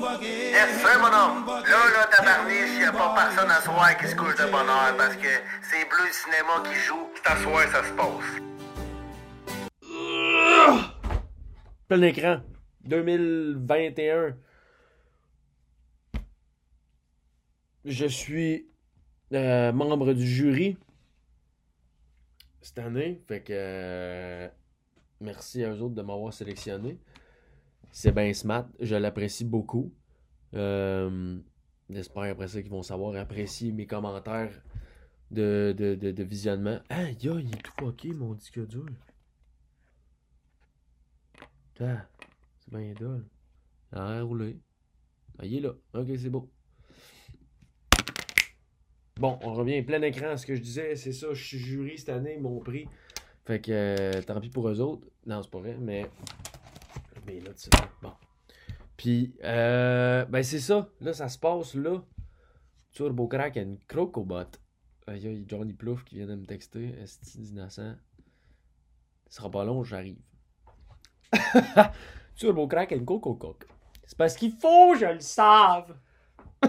Yes, sir, mon homme. Là, là, tabarniche, y a pas personne à soir qui se couche de bonheur parce que c'est Bleu Cinéma qui joue. C'est à soir, ça se passe. Plein écran. 2021. Je suis euh, membre du jury cette année. Fait que euh, merci à eux autres de m'avoir sélectionné. C'est bien smart. Je l'apprécie beaucoup. Euh, J'espère après ça qu'ils vont savoir apprécier mes commentaires de, de, de, visionnement. Ah, yo, il est tout fucké, mon disque dur. Ah, c'est bien dole. Il a roulé. Ah, il est là. Ok, c'est beau. Bon, on revient plein écran. Ce que je disais, c'est ça. Je suis jury cette année, ils m'ont pris. Fait que euh, tant pis pour eux autres. Non, c'est pas vrai, mais. Là, tu sais. Bon. Puis, euh, ben c'est ça. Là, ça se passe là. Turbo Crack and Crocobot. Aïe, aïe, Johnny Plouf qui vient de me texter. Est-ce innocent? Ce sera pas long, j'arrive. Turbo Crack and Coco C'est parce qu'il faut, je le save.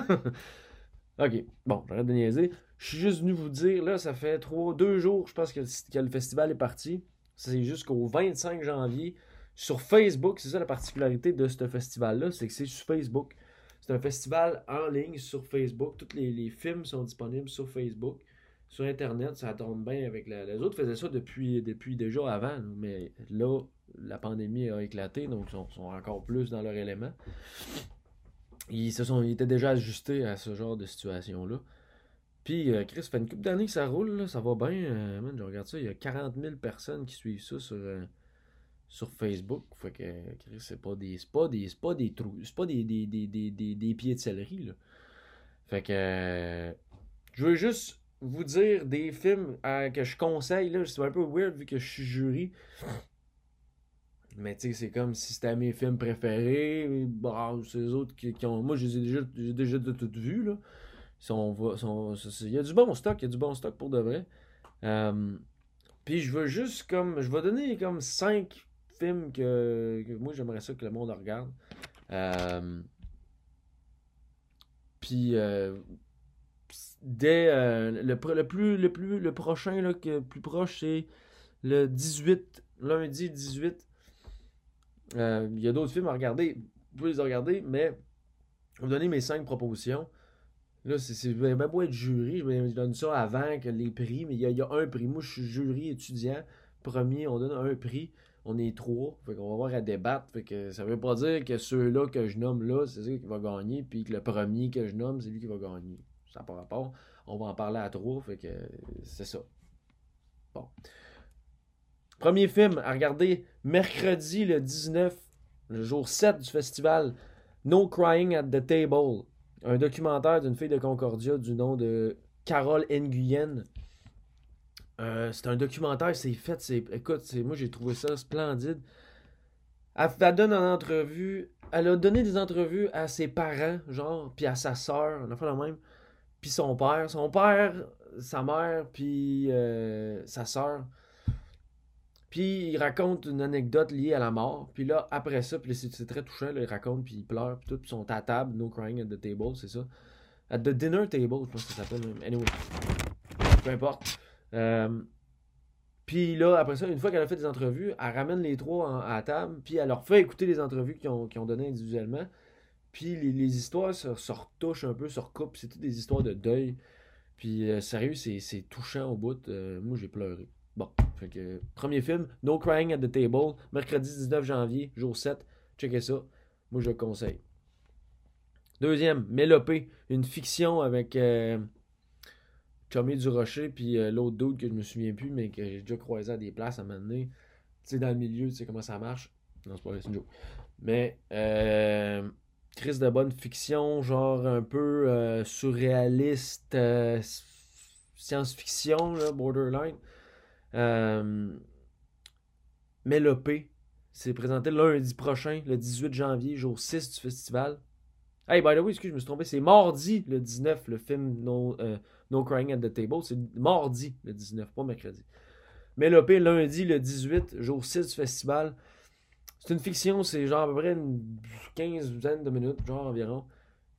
ok, bon, j'arrête de niaiser. Je suis juste venu vous dire, là, ça fait trois, deux jours, je pense que, que le festival est parti. C'est jusqu'au 25 janvier sur Facebook. C'est ça la particularité de ce festival-là, c'est que c'est sur Facebook. C'est un festival en ligne sur Facebook. Tous les, films sont disponibles sur Facebook. Sur Internet, ça tourne bien avec. Les autres faisaient ça depuis, depuis déjà avant, mais là, la pandémie a éclaté, donc ils sont, encore plus dans leur élément. Ils, se sont, étaient déjà ajustés à ce genre de situation-là. Puis, euh, Chris, ça fait une couple d'années que ça roule, ça va bien. Euh, je regarde ça, il y a 40 000 personnes qui suivent ça sur, euh, sur Facebook. Fait que, c'est pas des. C'est pas des. C'est pas des trous. C'est pas des, des, des, des, pieds de céleri, là. Fait que. je veux juste vous dire des films que je conseille. C'est un peu weird vu que je suis jury. Mais tu sais, c'est comme si c'était mes films préférés. Bon, c'est les autres qui, ont. Moi, je les ai déjà, déjà de toutes vues, là. Sont, sont, il y a du bon stock, il y a du bon stock pour de vrai. Euh, puis je veux juste comme. Je vais donner comme 5 films que, moi j'aimerais ça que le monde regarde. Euh, puis euh, dès euh, le, le, plus le plus le prochain là, que plus proche c'est le 18 lundi 18 euh, il y a d'autres films à regarder. Vous pouvez les regarder mais je vais vous donner mes 5 propositions. Là c'est bien beau être jury je donne ça avant que les prix mais il y, a, un prix. Moi je suis jury étudiant. Premier on donne un prix on est trois fait qu'on va avoir à débattre fait que ça veut pas dire que ceux-là que je nomme là c'est celui qui va gagner puis que le premier que je nomme c'est lui qui va gagner ça n'a pas rapport. On va en parler à trois, fait que c'est ça. Bon. Premier film à regarder mercredi le 19, le jour 7 du festival, No Crying at the Table. Un documentaire d'une fille de Concordia du nom de Carole Nguyen. Euh, c'est un documentaire, c'est fait, c'est. Écoute, c'est, moi j'ai trouvé ça splendide. Elle, donne une entrevue. Elle a donné des entrevues à ses parents, genre, puis à sa soeur, on a fait la même puis son père. Son père, sa mère, puis euh, sa soeur. Puis il raconte une anecdote liée à la mort. Puis là, après ça, puis c'est très touchant, il raconte, puis il pleure, puis tout, puis ils sont à table, no crying at the table, c'est ça. At the dinner table, je pense que ça s'appelle. Anyway, peu importe. Euh, puis là, après ça, une fois qu'elle a fait des entrevues, elle ramène les trois à table, puis elle leur fait écouter les entrevues qu'ils ont, ont données individuellement. Puis les, histoires se, retouchent un peu, se recoupent. C'est toutes des histoires de deuil. Puis euh, sérieux, c'est touchant au bout. Euh, moi, j'ai pleuré. Bon, fait que premier film, No Crying at the Table, mercredi 19 janvier, jour 7. Checkez ça. Moi, je le conseille. Deuxième, Mélopée, une fiction avec Chummy du Rocher, puis euh, l'autre dude que je me souviens plus, mais que j'ai déjà croisé à des places à un moment donné. Tu sais, dans le milieu, tu sais comment ça marche. Non, c'est pas vrai, c'est. Mais, euh, Chris de bonne fiction, genre un peu euh, surréaliste, euh, science-fiction, borderline. Mélopée, c'est présenté lundi prochain, le 18 janvier, jour 6 du festival. Hey, by the way, excuse, je me suis trompé, c'est mardi le 19, le film No, euh, no Crying at the Table. C'est mardi le 19, pas mercredi. Mélopée, lundi le 18, jour 6 du festival. C'est une fiction, c'est genre à peu près une 15 de minutes, genre environ.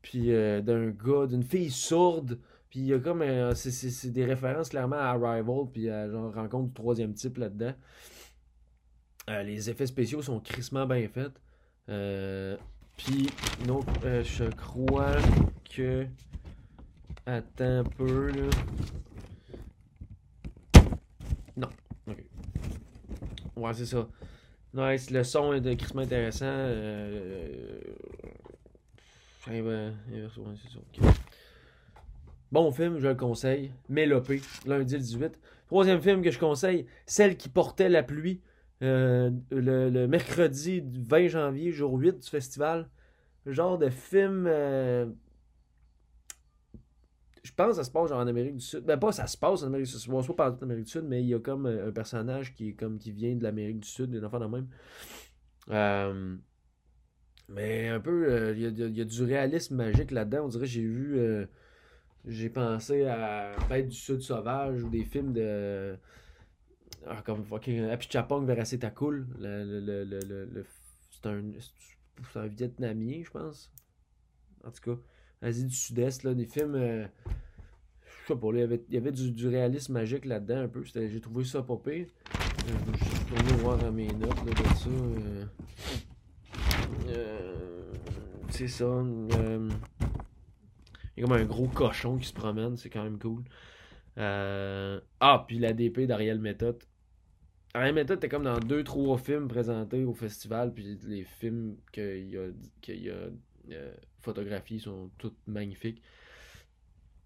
Puis euh, d'un gars, d'une fille sourde. Puis il y a comme. euh, c'est des références clairement à Arrival, puis à genre rencontre du troisième type là-dedans. Euh, les effets spéciaux sont crissement bien faits. Euh, puis, non, euh, je crois que. Attends un peu, là. Non, ok. Ouais, c'est ça. Nice, le son est de crissement intéressant. Bon film, je le conseille. Mélopée, lundi le 18. Troisième film que je conseille, Celle qui portait la pluie. Euh, le, mercredi du 20 janvier, jour 8 du festival. Genre de film. euh, Je pense que ça se passe genre en Amérique du Sud. Ben, pas ça se passe en Amérique du Sud. On se pas parler d'Amérique du Sud, mais il y a comme euh, un personnage qui est comme qui vient de l'Amérique du Sud, des enfants de même. Mais un peu, il y, y a du réalisme magique là-dedans. On dirait que j'ai vu. J'ai pensé à Bête du Sud sauvage ou des films de. Ah, comme fucking Apichatpong Veracetakul. Le, le, le, le, le- c'est un, un Vietnamien, je pense. En tout cas, Asie du Sud-Est, là, des films. euh, je sais pas, il y avait, il y avait du, du réalisme magique là-dedans un peu. J'ai trouvé ça pas pire. Euh, je vais juste retourner voir mes notes là, de ça. euh. Euh, c'est ça. euh, il y a comme un gros cochon qui se promène, c'est quand même cool. Euh, Ah, puis la DP d'Ariel Méthode. Ariel Méthode était comme dans deux, trois films présentés au festival, puis les films qu'il a, qu'il a euh, photographiés sont tous magnifiques.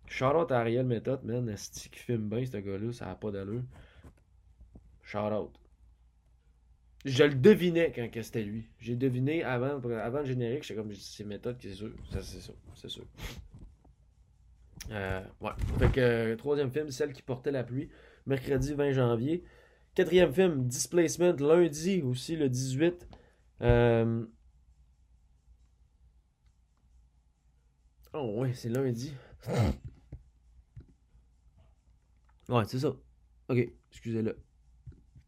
Shout-out à Ariel Méthode, man. Esti qui filme bien, ce gars-là, ça a pas d'allure. Shout-out. Je le devinais quand c'était lui. J'ai deviné avant, avant le générique, j'étais comme, c'est méthode, c'est sûr. C'est sûr, c'est sûr. Euh, ouais. Fait que, euh, troisième film, Celle qui portait la pluie, mercredi 20 janvier. Quatrième film, Displacement, lundi aussi, le 18. Euh... Oh, ouais, c'est lundi. Ouais, c'est ça. Ok, excusez-le.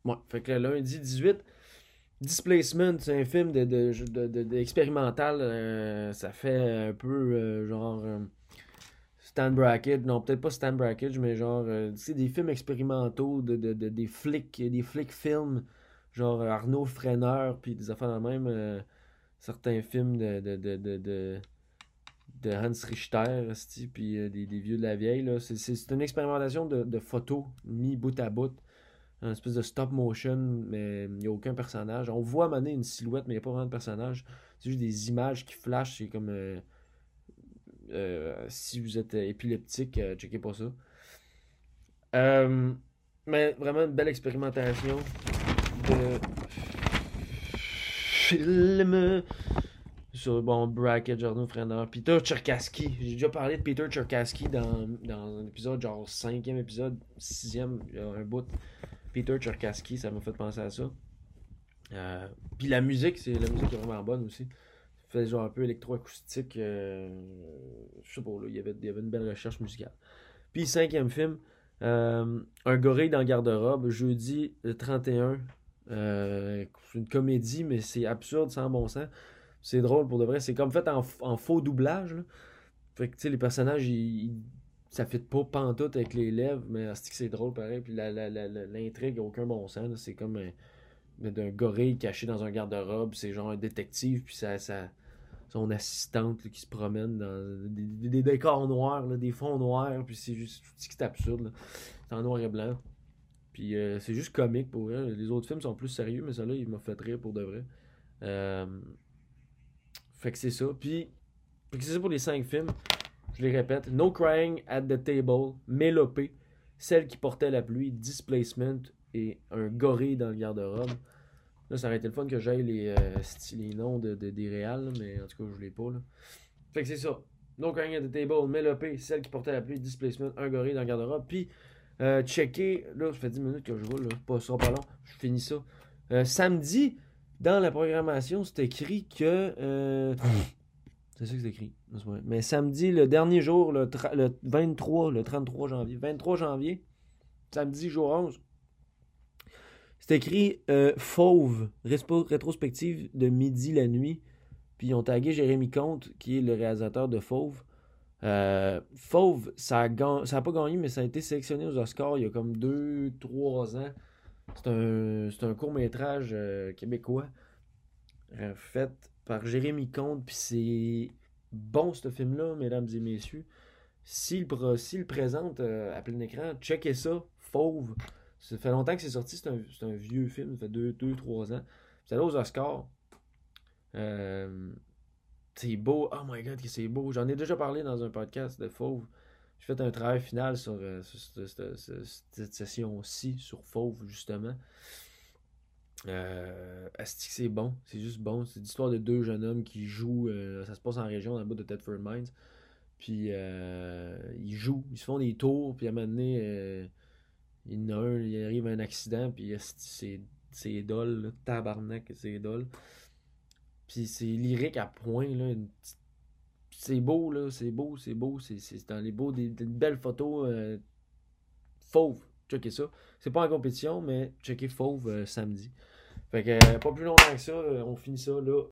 Ouais, fait que le lundi 18, Displacement, c'est un film de, de, de, de- expérimental. euh, ça fait un peu euh, genre Stan Brackett. Non, peut-être pas Stan Brackett, mais genre, euh, tu sais, des films expérimentaux, de, de, de- des flics, des flics films, genre Arnaud Freneur, puis des affaires de même. euh, certains films de, de, de, Hans Richter, puis euh, des, vieux de la vieille. là. C'est- une expérimentation de, photos mis bout à bout un espèce de stop motion, mais il n'y a aucun personnage. On voit mener une silhouette, mais il n'y a pas vraiment de personnage. C'est juste des images qui flashent. C'est comme. Euh, si vous êtes euh, épileptique, euh, checkez pas ça. Mais vraiment une belle expérimentation de film sur bon Bracket, Jordan Frenner, Peter Cherkaski. J'ai déjà parlé de Peter Cherkaski dans, dans un épisode, genre cinquième épisode, sixième, il y a un bout. Peter Cherkaski, ça m'a fait penser à ça. Puis la musique, c'est la musique est vraiment bonne aussi. Ça fait genre un peu électroacoustique. Euh, je sais pas, là, il y avait, il y avait une belle recherche musicale. Puis cinquième film, euh, Un gorille dans garde-robe, jeudi le 31. Euh, c'est une comédie, mais c'est absurde sans bon sens. C'est drôle pour de vrai. C'est comme fait en, en faux doublage. là. Fait que tu sais, les personnages, ils, ils- ça fit pas pantoute avec les lèvres, mais que c'est drôle pareil. Puis la- la- la- l'intrigue aucun bon sens. C'est comme un, d'un gorille caché dans un garde-robe. C'est genre un détective, puis ça, son assistante qui se promène dans des, décors noirs, des fonds noirs, puis c'est juste c'est absurde. là. C'est en noir et blanc. Puis euh, c'est juste comique pour vrai. Les autres films sont plus sérieux, mais celui-là, il m'a fait rire pour de vrai. Euh, Fait que c'est ça. Puis, c'est ça pour les cinq films. Je les répète. No Crying at the Table, Mélopée, Celle qui portait la pluie, Displacement et Un gorille dans le garde-robe. Là, ça aurait été le fun que j'aille les, euh, les noms de, de- des réals, mais en tout cas, je l'ai pas. Là. Fait que c'est ça. No Crying at the Table, Mélopée, Celle qui portait la pluie, Displacement, Un gorille dans le garde-robe. Puis, euh, checker, là, ça fait 10 minutes que je roule, là. Pas, ça pas long, je finis ça. Euh, samedi, dans la programmation, c'est écrit que. euh, c'est ça que c'est écrit. Mais samedi, le dernier jour, le, le 23, le 33 janvier. 23 janvier, samedi, jour 11. C'est écrit euh, Fauve, rétrospective de midi la nuit. Puis ils ont tagué Jérémy Comte, qui est le réalisateur de Fauve. Euh, Fauve, ça a, pas gagné, mais ça a été sélectionné aux Oscars il y a comme 2-3 ans. C'est un, court-métrage euh, québécois fait par Jérémy Comte. Puis c'est bon, ce film-là, mesdames et messieurs. S'il le présente à plein écran, checkez ça, Fauve. Ça fait longtemps que c'est sorti, c'est un, un vieux film, ça fait 2-3 ans. C'est allé aux Oscars. Euh, c'est beau, oh my god, que c'est beau. J'en ai déjà parlé dans un podcast de Fauve. J'ai fait un travail final sur, euh, cette, session-ci, sur Fauve, justement. Euh, c'est bon, c'est juste bon. C'est l'histoire de deux jeunes hommes qui jouent. euh, ça se passe en région, dans le bout de Thetford Mines. Puis euh, ils jouent, ils se font des tours, puis à un moment donné, il y en a un, il arrive un accident, puis c'est c'est dole, là, tabarnak, c'est dole. Puis c'est lyrique à point, là. C'est beau, là, c'est beau, c'est beau, c'est dans les beaux, des, belles photos euh, fauve. Checkez ça. C'est pas en compétition, mais checkez fauve euh, samedi. Fait que euh, pas plus longtemps que ça, euh, on finit ça là.